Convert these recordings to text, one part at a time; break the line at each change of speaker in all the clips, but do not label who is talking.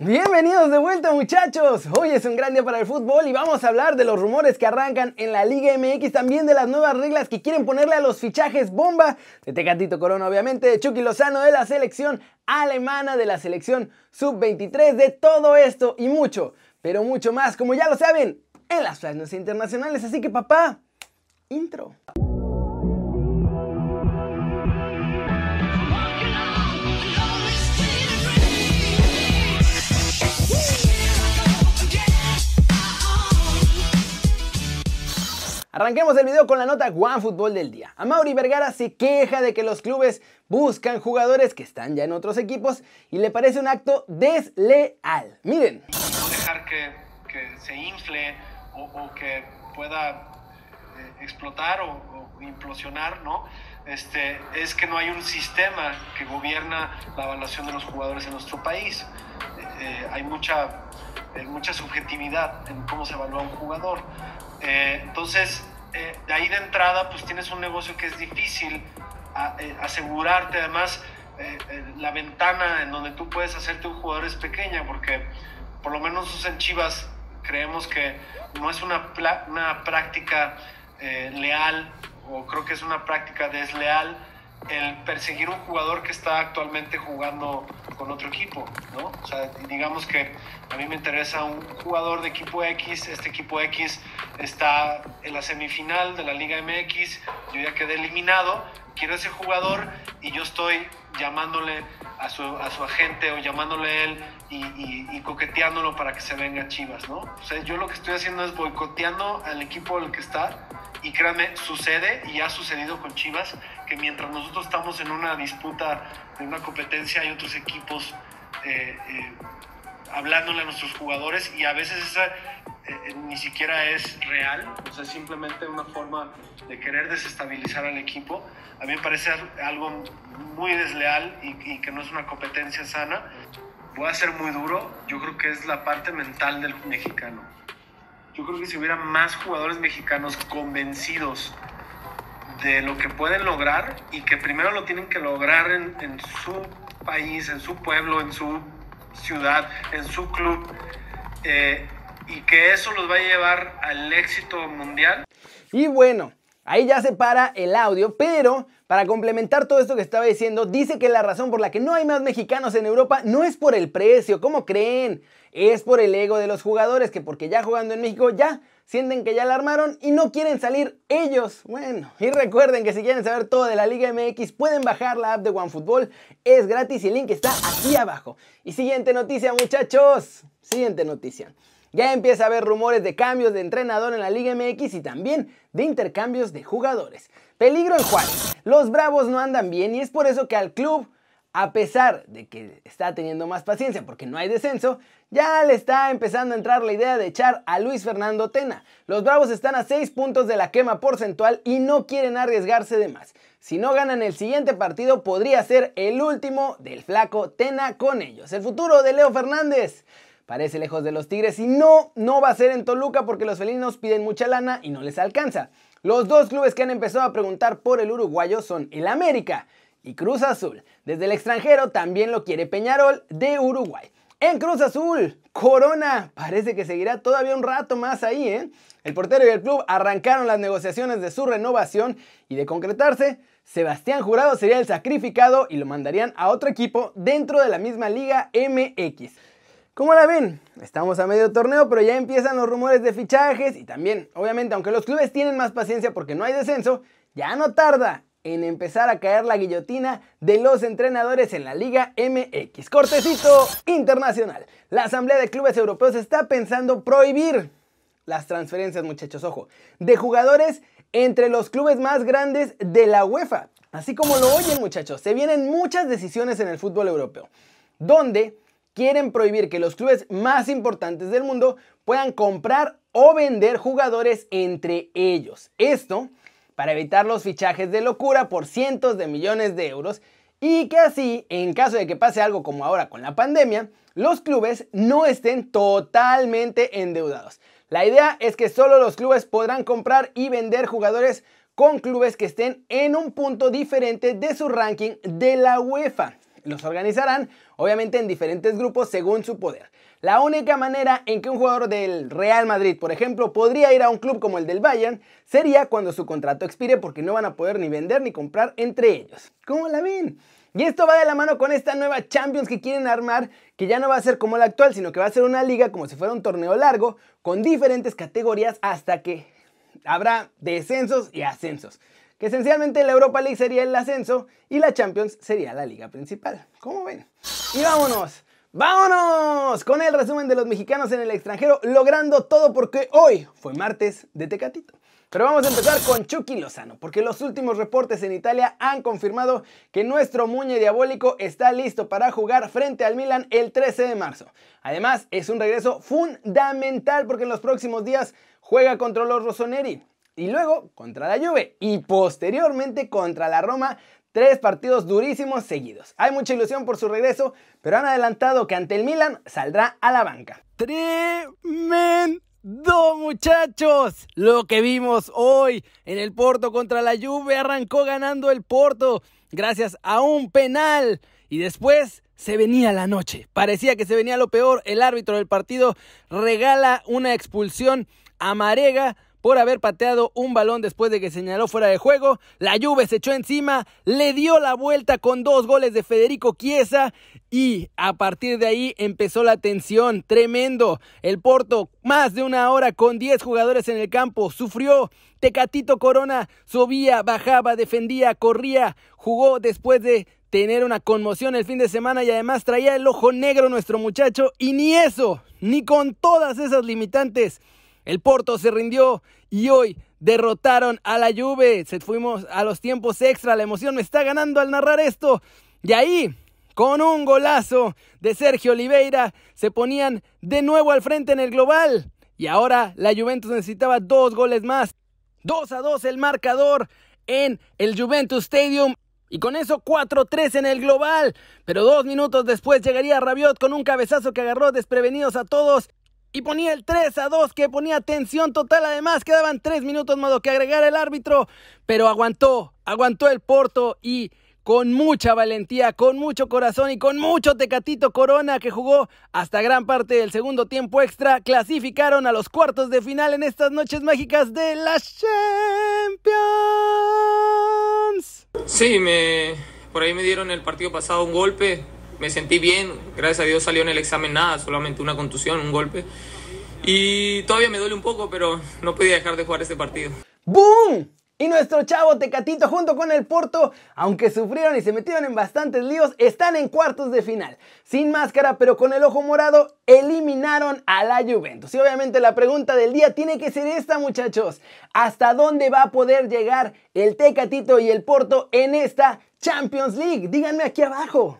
Bienvenidos de vuelta muchachos, hoy es un gran día para el fútbol y vamos a hablar de los rumores que arrancan en la Liga MX, también de las nuevas reglas que quieren ponerle a los fichajes bomba, de Tecatito Corona obviamente, de Chucky Lozano de la selección alemana, de la selección sub-23, de todo esto y mucho, pero mucho más, como ya lo saben, en las flashes internacionales, así que papá, intro. Arranquemos el video con la nota One Fútbol del día. Mauri Vergara se queja de que los clubes buscan jugadores que están ya en otros equipos y le parece un acto desleal. Miren.
No dejar que, se infle o, que pueda eh, explotar o, implosionar, ¿no? Este, es que no hay un sistema que gobierna la evaluación de los jugadores en nuestro país. Eh, eh, hay mucha, mucha subjetividad en cómo se evalúa un jugador. Eh, entonces, eh, de ahí de entrada, pues tienes un negocio que es difícil eh, asegurarte. Además, la ventana en donde tú puedes hacerte un jugador es pequeña, porque por lo menos en Chivas creemos que no es una, una práctica leal, o creo que es una práctica desleal el perseguir un jugador que está actualmente jugando con otro equipo, ¿no? O sea, digamos que a mí me interesa un jugador de equipo X, este equipo X está en la semifinal de la Liga MX, yo ya quedé eliminado, quiero ese jugador y yo estoy llamándole a su, a su agente o llamándole a él y, y, coqueteándolo para que se venga Chivas, ¿no? O sea, yo lo que estoy haciendo es boicoteando al equipo el que está y créanme, sucede y ha sucedido con Chivas que mientras nosotros estamos en una disputa, en una competencia, hay otros equipos eh, eh, hablándole a nuestros jugadores y a veces esa eh, ni siquiera es real, o sea, es simplemente una forma de querer desestabilizar al equipo. A mí me parece algo muy desleal y, y que no es una competencia sana. Voy a ser muy duro, yo creo que es la parte mental del mexicano yo creo que si hubiera más jugadores mexicanos convencidos de lo que pueden lograr y que primero lo tienen que lograr en, su país, en su pueblo, en su ciudad, en su club, eh, y que eso los va a llevar al éxito mundial.
Y bueno, ahí ya se para el audio, pero para complementar todo esto que estaba diciendo, dice que la razón por la que no hay más mexicanos en Europa no es por el precio, ¿cómo creen? Es por el ego de los jugadores que porque ya jugando en México ya sienten que ya la armaron y no quieren salir ellos. Bueno, y recuerden que si quieren saber todo de la Liga MX pueden bajar la app de OneFootball, es gratis y el link está aquí abajo. Y siguiente noticia muchachos, siguiente noticia. Ya empieza a haber rumores de cambios de entrenador en la Liga MX y también de intercambios de jugadores. Peligro en Juárez. Los Bravos no andan bien y es por eso que al club, a pesar de que está teniendo más paciencia porque no hay descenso, ya le está empezando a entrar la idea de echar a Luis Fernando Tena. Los Bravos están a 6 puntos de la quema porcentual y no quieren arriesgarse de más. Si no ganan el siguiente partido podría ser el último del flaco Tena con ellos. El futuro de Leo Fernández parece lejos de los Tigres y no, no va a ser en Toluca porque los felinos piden mucha lana y no les alcanza. Los dos clubes que han empezado a preguntar por el uruguayo son el América y Cruz Azul. Desde el extranjero también lo quiere Peñarol de Uruguay. En Cruz Azul, Corona parece que seguirá todavía un rato más ahí, ¿eh? El portero y el club arrancaron las negociaciones de su renovación y de concretarse, Sebastián Jurado sería el sacrificado y lo mandarían a otro equipo dentro de la misma Liga MX. ¿Cómo la ven? Estamos a medio torneo, pero ya empiezan los rumores de fichajes y también, obviamente, aunque los clubes tienen más paciencia porque no hay descenso, ya no tarda en empezar a caer la guillotina de los entrenadores en la Liga MX. Cortecito internacional. La Asamblea de Clubes Europeos está pensando prohibir las transferencias, muchachos, ojo, de jugadores entre los clubes más grandes de la UEFA. Así como lo oyen, muchachos, se vienen muchas decisiones en el fútbol europeo, donde quieren prohibir que los clubes más importantes del mundo puedan comprar o vender jugadores entre ellos. Esto para evitar los fichajes de locura por cientos de millones de euros y que así, en caso de que pase algo como ahora con la pandemia, los clubes no estén totalmente endeudados. La idea es que solo los clubes podrán comprar y vender jugadores con clubes que estén en un punto diferente de su ranking de la UEFA. Los organizarán, obviamente en diferentes grupos según su poder. La única manera en que un jugador del Real Madrid, por ejemplo, podría ir a un club como el del Bayern sería cuando su contrato expire porque no van a poder ni vender ni comprar entre ellos. ¿Cómo la ven? Y esto va de la mano con esta nueva Champions que quieren armar, que ya no va a ser como la actual, sino que va a ser una liga como si fuera un torneo largo, con diferentes categorías hasta que habrá descensos y ascensos. Que esencialmente la Europa League sería el ascenso y la Champions sería la liga principal. ¿Cómo ven? Y vámonos. ¡Vámonos! Con el resumen de los mexicanos en el extranjero, logrando todo porque hoy fue martes de Tecatito. Pero vamos a empezar con Chucky Lozano, porque los últimos reportes en Italia han confirmado que nuestro Muñe Diabólico está listo para jugar frente al Milan el 13 de marzo. Además, es un regreso fundamental porque en los próximos días juega contra los Rossoneri y luego contra la Juve y posteriormente contra la Roma. Tres partidos durísimos seguidos. Hay mucha ilusión por su regreso, pero han adelantado que ante el Milan saldrá a la banca. Tremendo muchachos! Lo que vimos hoy en el Porto contra la Juve arrancó ganando el Porto gracias a un penal y después se venía la noche. Parecía que se venía lo peor. El árbitro del partido regala una expulsión a Marega por haber pateado un balón después de que señaló fuera de juego. La Juve se echó encima, le dio la vuelta con dos goles de Federico Chiesa y a partir de ahí empezó la tensión. Tremendo. El Porto, más de una hora con 10 jugadores en el campo, sufrió. Tecatito Corona subía, bajaba, defendía, corría, jugó después de tener una conmoción el fin de semana y además traía el ojo negro nuestro muchacho y ni eso, ni con todas esas limitantes el Porto se rindió y hoy derrotaron a la Juve. Se fuimos a los tiempos extra. La emoción me está ganando al narrar esto. Y ahí, con un golazo de Sergio Oliveira, se ponían de nuevo al frente en el global. Y ahora la Juventus necesitaba dos goles más. 2 a 2 el marcador en el Juventus Stadium. Y con eso 4-3 en el global. Pero dos minutos después llegaría Rabiot con un cabezazo que agarró desprevenidos a todos y ponía el 3 a 2 que ponía tensión total. Además, quedaban 3 minutos modo que agregar el árbitro, pero aguantó, aguantó el Porto y con mucha valentía, con mucho corazón y con mucho tecatito Corona que jugó hasta gran parte del segundo tiempo extra, clasificaron a los cuartos de final en estas noches mágicas de la Champions.
Sí, me por ahí me dieron el partido pasado un golpe, me sentí bien, gracias a Dios salió en el examen nada, solamente una contusión, un golpe. Y todavía me duele un poco, pero no podía dejar de jugar este partido.
¡Boom! Y nuestro chavo Tecatito junto con el Porto, aunque sufrieron y se metieron en bastantes líos, están en cuartos de final. Sin máscara, pero con el ojo morado, eliminaron a la Juventus. Y obviamente la pregunta del día tiene que ser esta, muchachos. ¿Hasta dónde va a poder llegar el Tecatito y el Porto en esta Champions League? Díganme aquí abajo.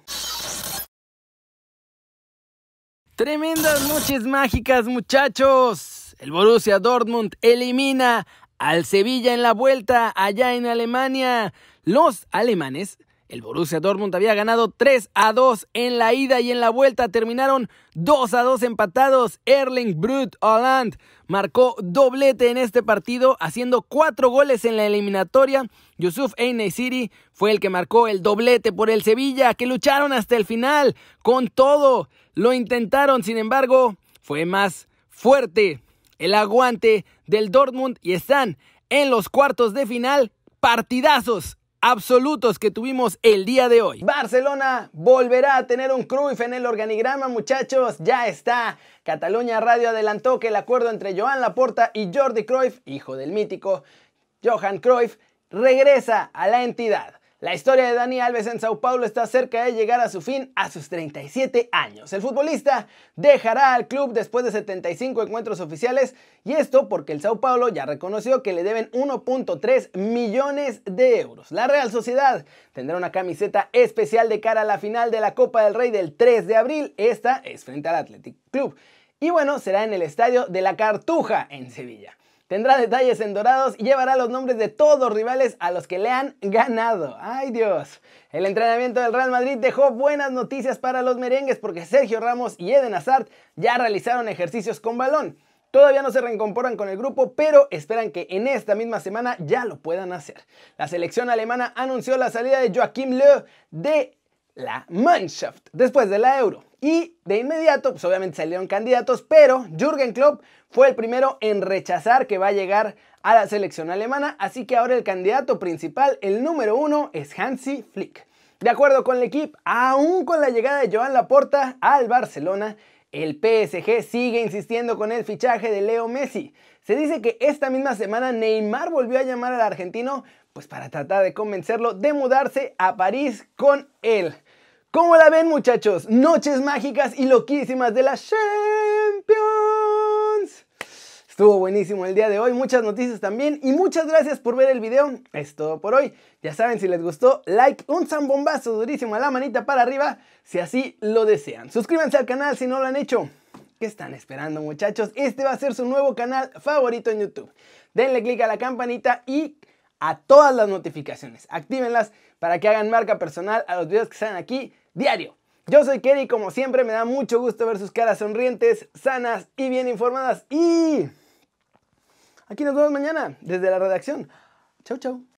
Tremendas noches mágicas, muchachos. El Borussia Dortmund elimina al Sevilla en la vuelta allá en Alemania. Los alemanes, el Borussia Dortmund había ganado 3 a 2 en la ida y en la vuelta terminaron 2 a 2 empatados. Erling Brut Holland marcó doblete en este partido, haciendo cuatro goles en la eliminatoria. Yusuf City fue el que marcó el doblete por el Sevilla, que lucharon hasta el final con todo. Lo intentaron, sin embargo, fue más fuerte el aguante del Dortmund y están en los cuartos de final. Partidazos absolutos que tuvimos el día de hoy. Barcelona volverá a tener un Cruyff en el organigrama, muchachos. Ya está. Cataluña Radio adelantó que el acuerdo entre Joan Laporta y Jordi Cruyff, hijo del mítico Johan Cruyff, regresa a la entidad. La historia de Dani Alves en Sao Paulo está cerca de llegar a su fin a sus 37 años. El futbolista dejará al club después de 75 encuentros oficiales y esto porque el Sao Paulo ya reconoció que le deben 1.3 millones de euros. La Real Sociedad tendrá una camiseta especial de cara a la final de la Copa del Rey del 3 de abril. Esta es frente al Athletic Club. Y bueno, será en el estadio de la Cartuja en Sevilla. Tendrá detalles en dorados y llevará los nombres de todos los rivales a los que le han ganado. ¡Ay Dios! El entrenamiento del Real Madrid dejó buenas noticias para los merengues porque Sergio Ramos y Eden Hazard ya realizaron ejercicios con balón. Todavía no se reincorporan con el grupo, pero esperan que en esta misma semana ya lo puedan hacer. La selección alemana anunció la salida de Joachim Löw de la Mannschaft después de la Euro. Y de inmediato, pues obviamente salieron candidatos, pero Jürgen Klopp fue el primero en rechazar que va a llegar a la selección alemana, así que ahora el candidato principal, el número uno, es Hansi Flick. De acuerdo con el equipo, aún con la llegada de Joan Laporta al Barcelona, el PSG sigue insistiendo con el fichaje de Leo Messi. Se dice que esta misma semana Neymar volvió a llamar al argentino pues para tratar de convencerlo de mudarse a París con él. ¿Cómo la ven muchachos? Noches mágicas y loquísimas de la Champions. Estuvo buenísimo el día de hoy, muchas noticias también y muchas gracias por ver el video. Es todo por hoy. Ya saben, si les gustó, like, un zambombazo durísimo a la manita para arriba si así lo desean. Suscríbanse al canal si no lo han hecho. ¿Qué están esperando muchachos? Este va a ser su nuevo canal favorito en YouTube. Denle click a la campanita y a todas las notificaciones. Actívenlas para que hagan marca personal a los videos que salen aquí diario. Yo soy Kerry como siempre me da mucho gusto ver sus caras sonrientes, sanas y bien informadas. Y aquí nos vemos mañana desde la redacción. Chau, chau.